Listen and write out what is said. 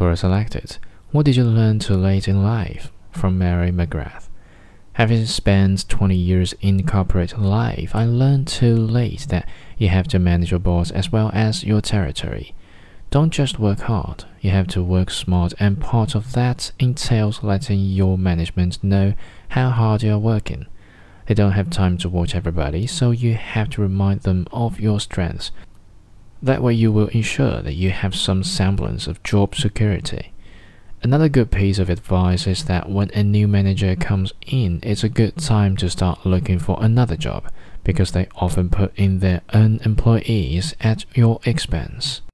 Quora selected. What did you learn too late in life? From Mary McGrath. Having spent 20 years in corporate life, I learned too late that you have to manage your boss as well as your territory. Don't just work hard, you have to work smart, and part of that entails letting your management know how hard you are working. They don't have time to watch everybody, so you have to remind them of your strengths. That way, you will ensure that you have some semblance of job security. Another good piece of advice is that when a new manager comes in, it's a good time to start looking for another job because they often put in their own employees at your expense.